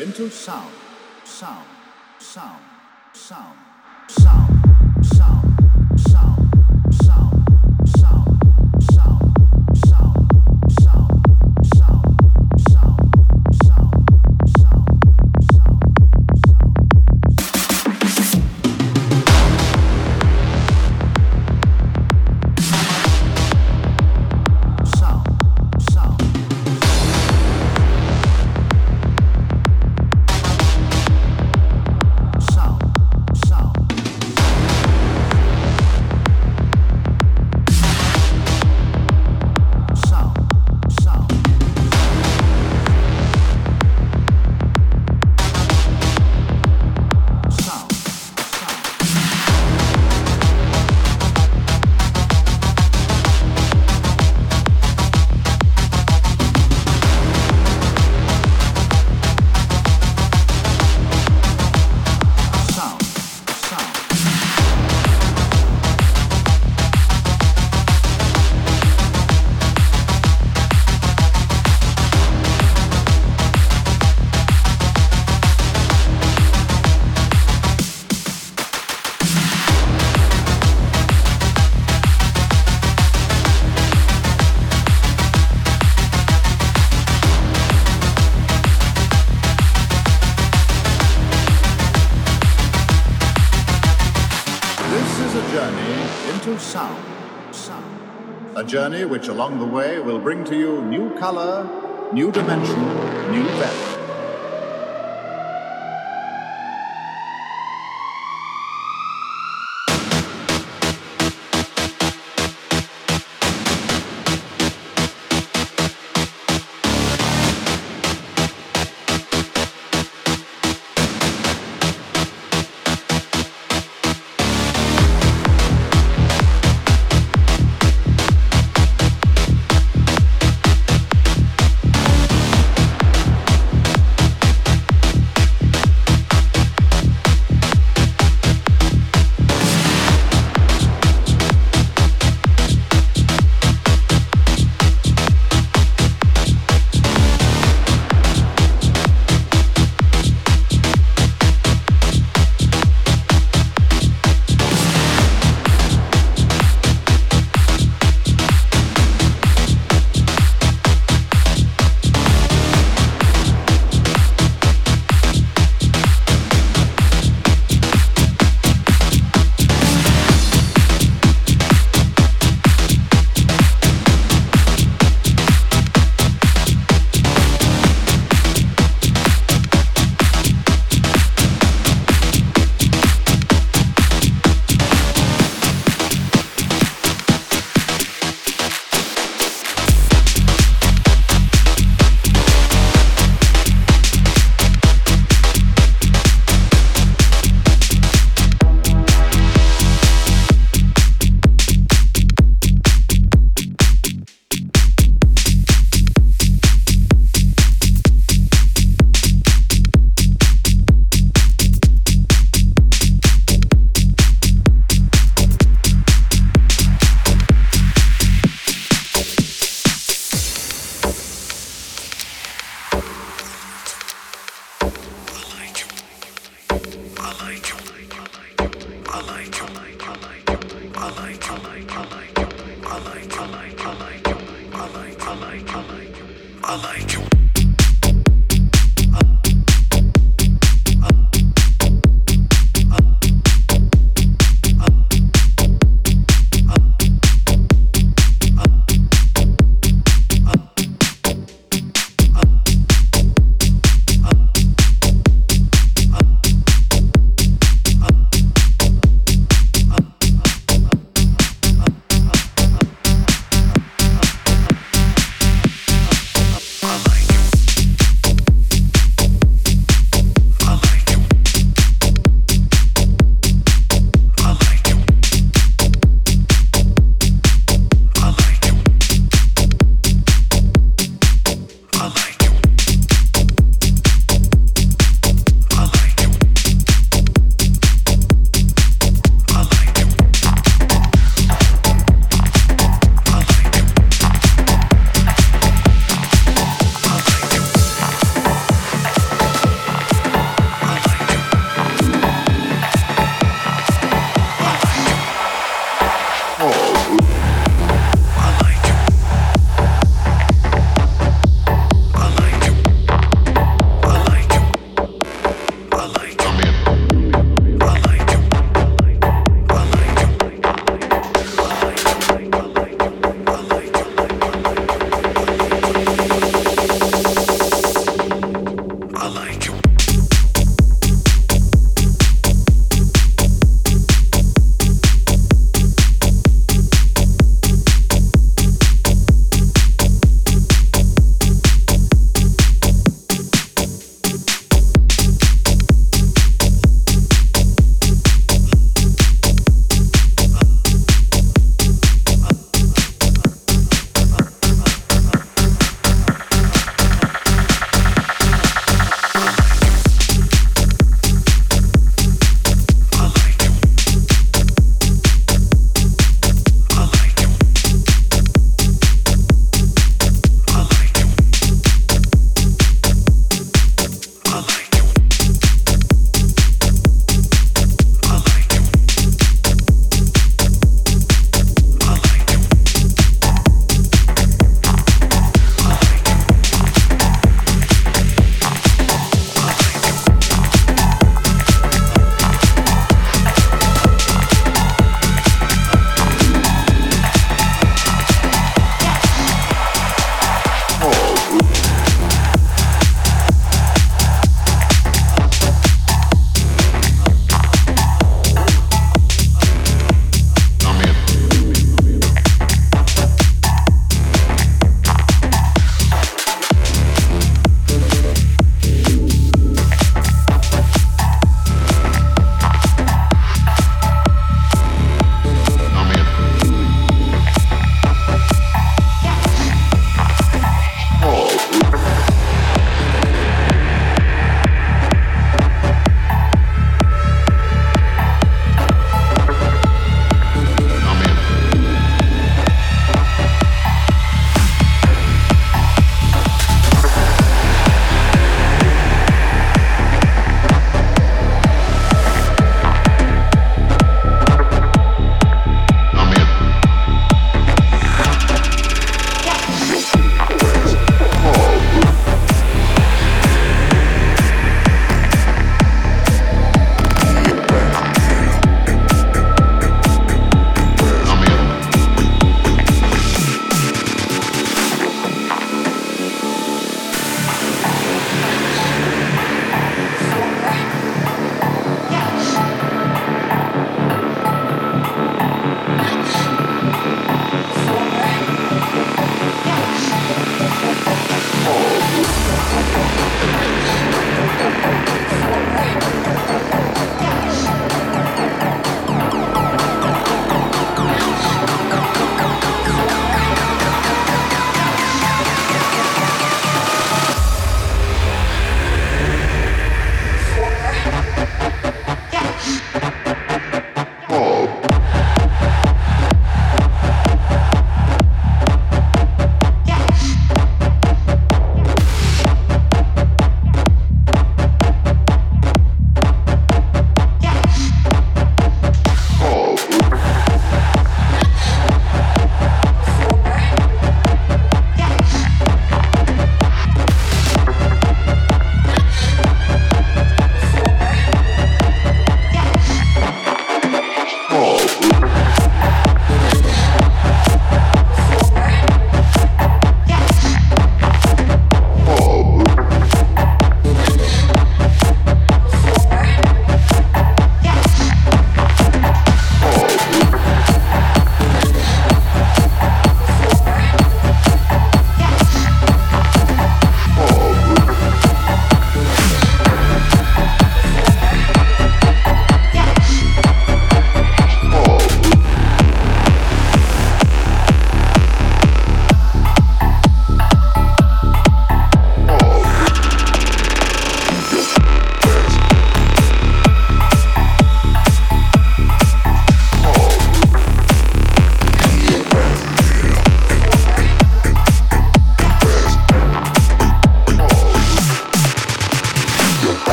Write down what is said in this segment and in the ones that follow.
into sound. journey which along the way will bring to you new color, new dimension, new value.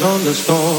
On the storm.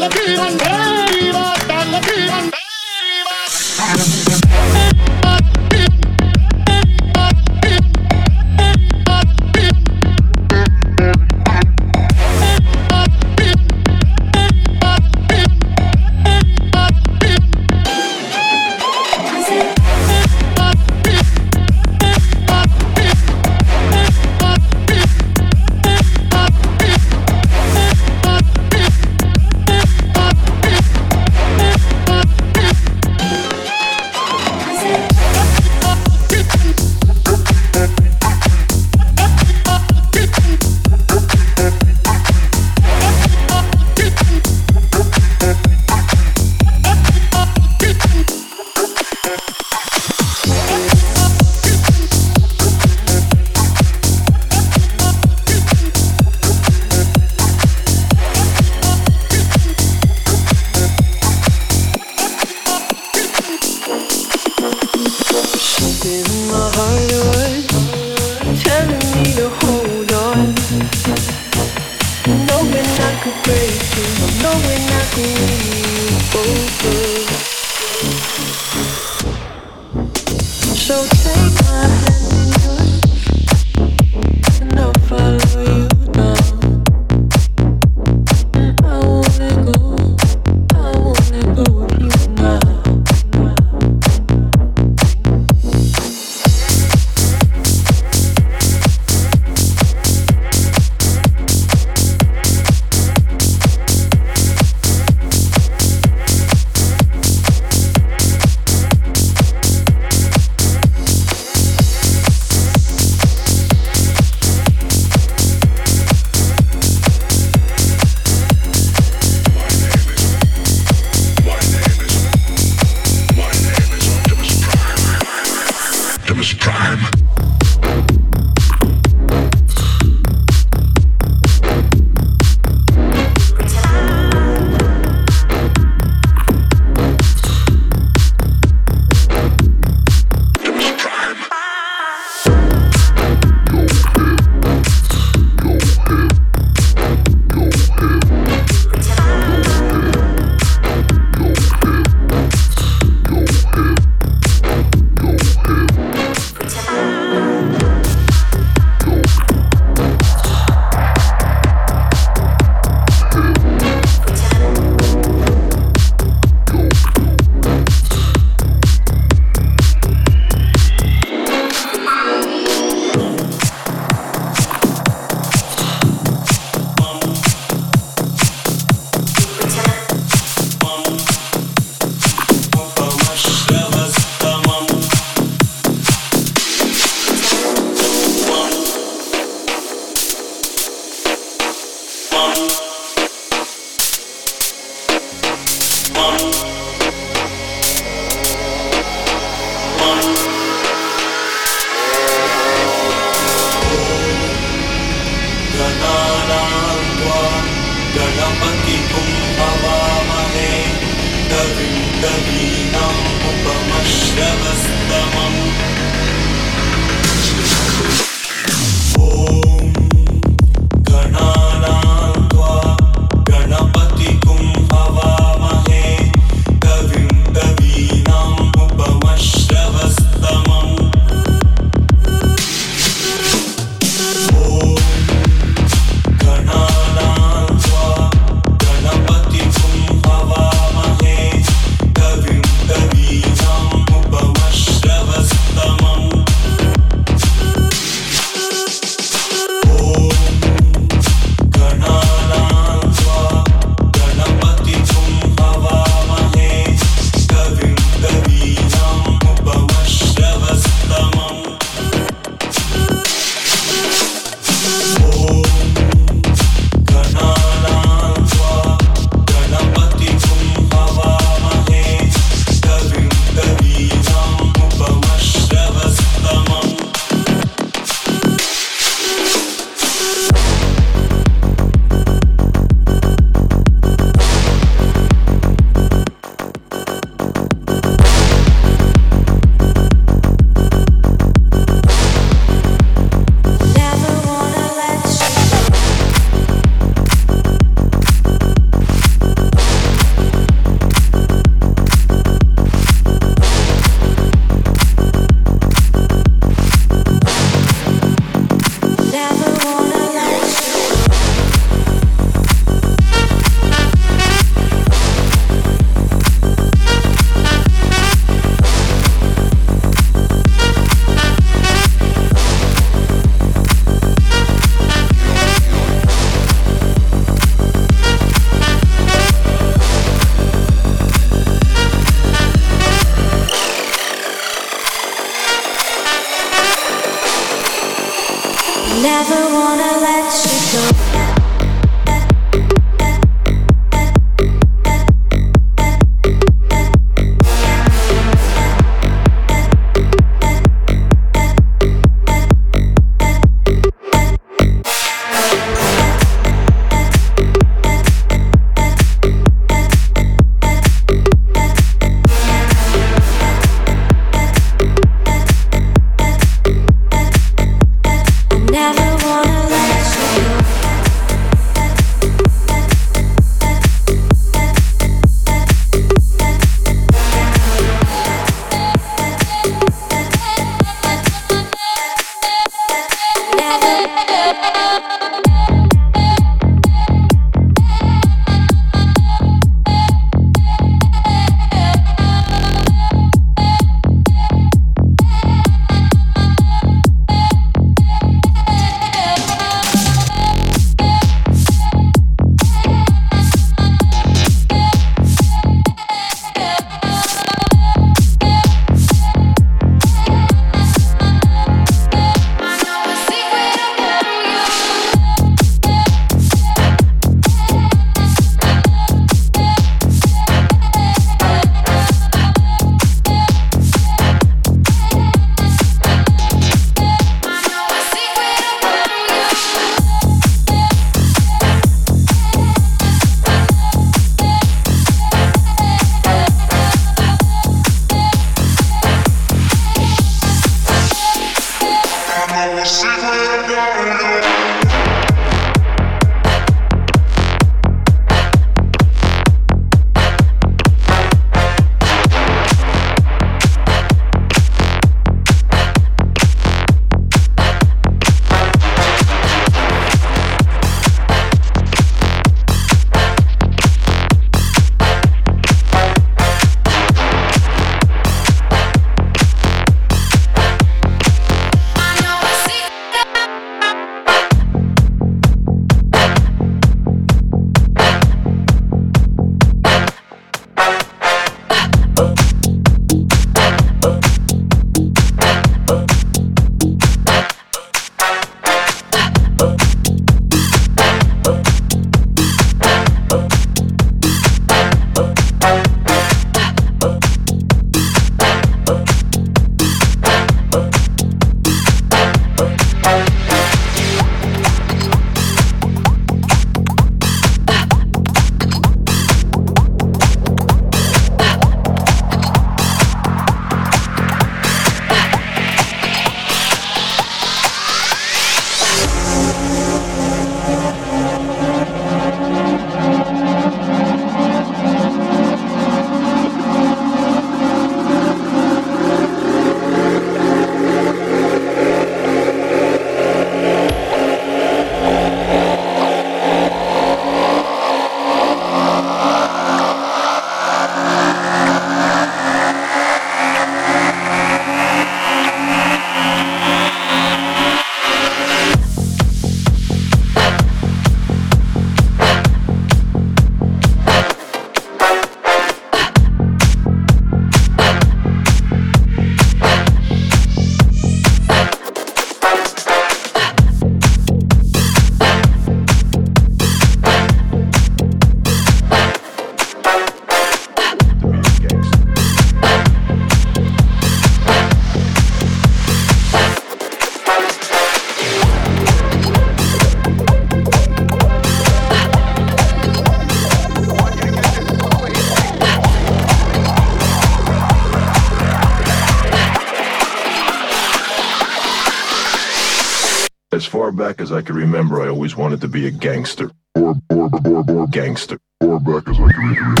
As far back as I can remember, I always wanted to be a gangster. Or, or, or, or, gangster. Far back as I can remember.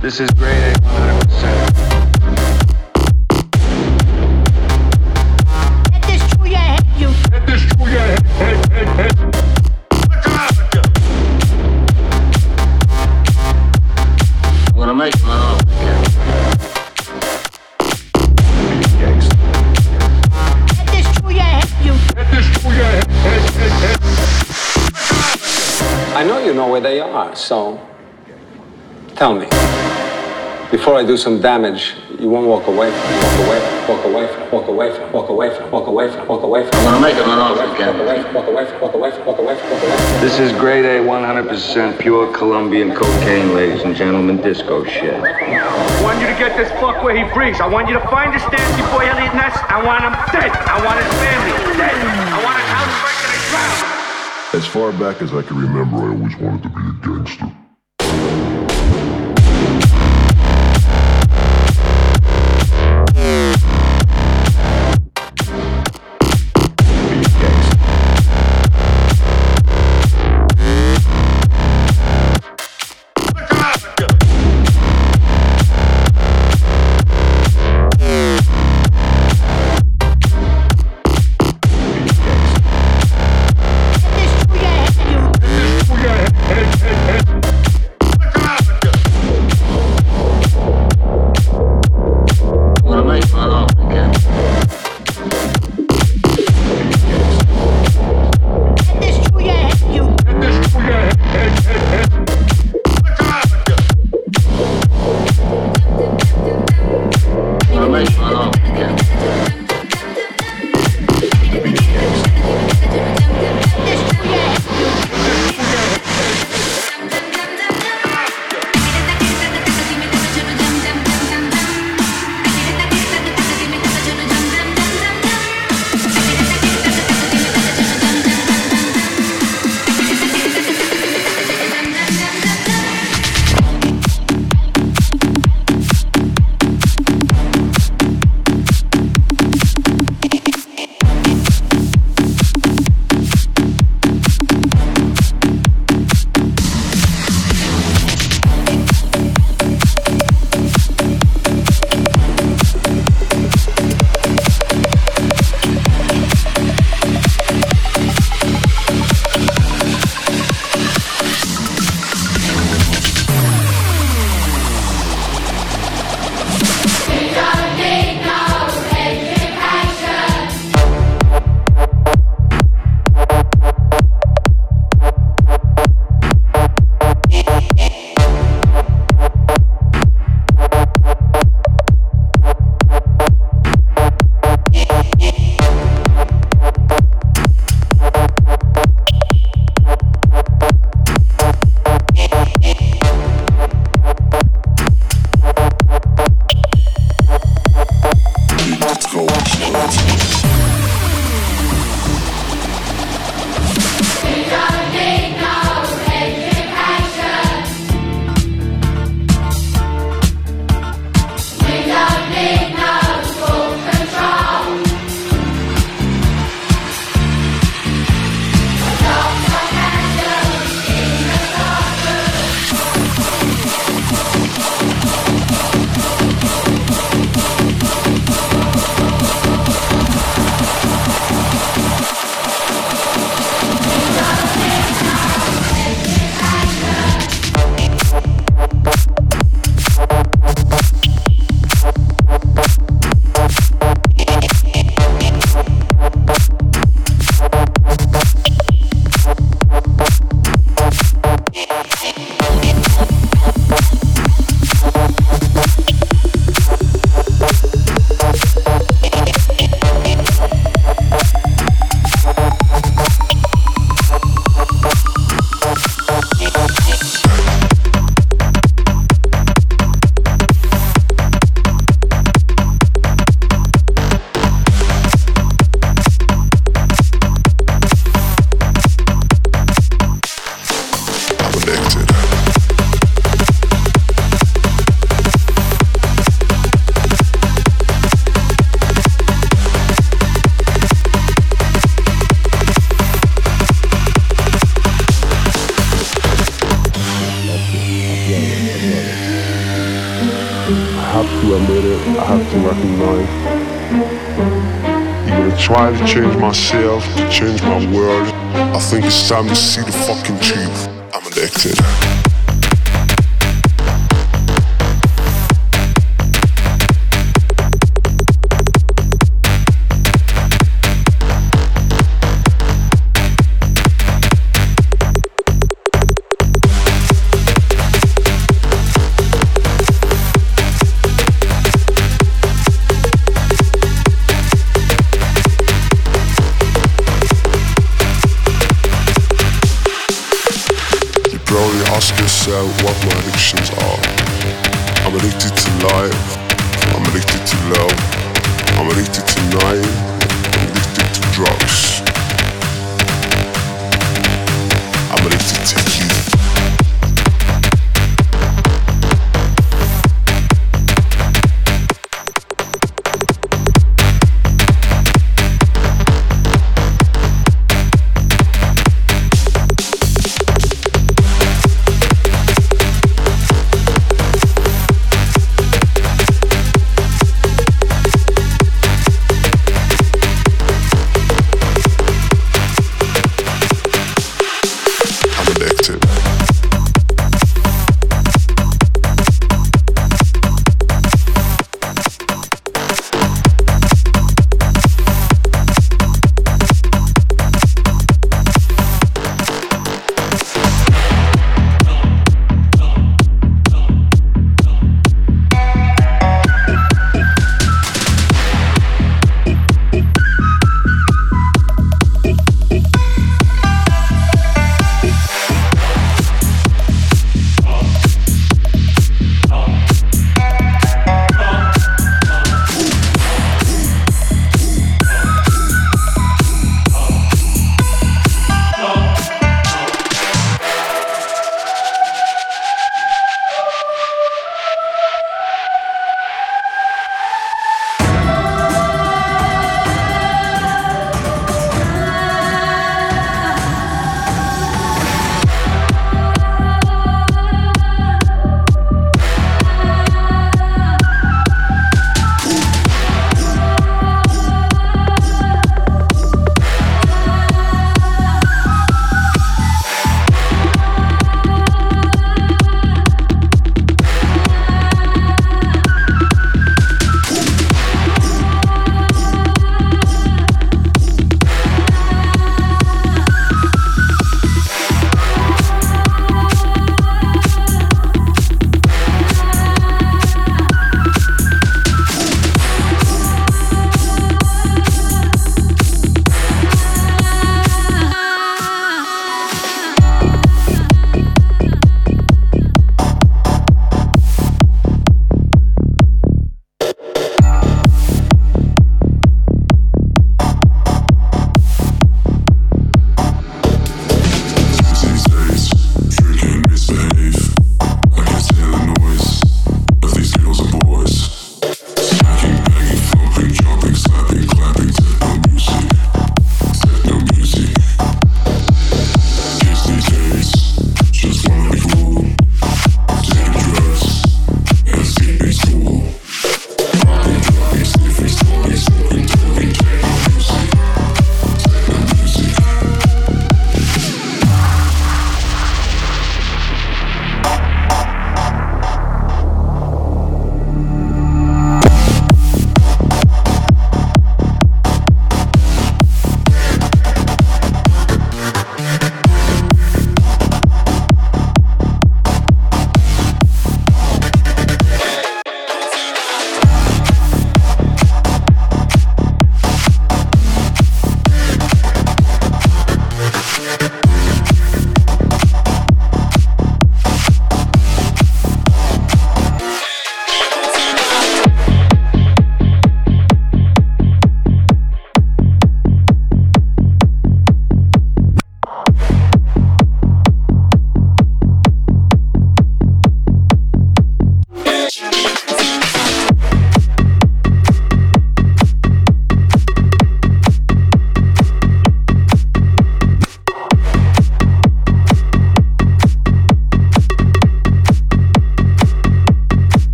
This is grade so tell me. Before I do some damage, you won't walk away from walk away walk away from walk away from walk away from walk away from walk away from I'm gonna make him an offer walk again. away walk away from walk away from walk away from walk away from This is grade A 100% pure Colombian cocaine, ladies and gentlemen, disco shit. I want you to get this fuck where he breathes. I want you to find this Nancy boy Eliot Ness. I want him dead. I want his family dead. I want his house burnt to the ground. As far back as I can remember, I always wanted to be a gangster.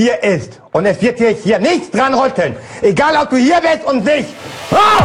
Hier ist. Und es wird hier, hier nichts dran rütteln. Egal, ob du hier bist und nicht. Ah!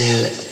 És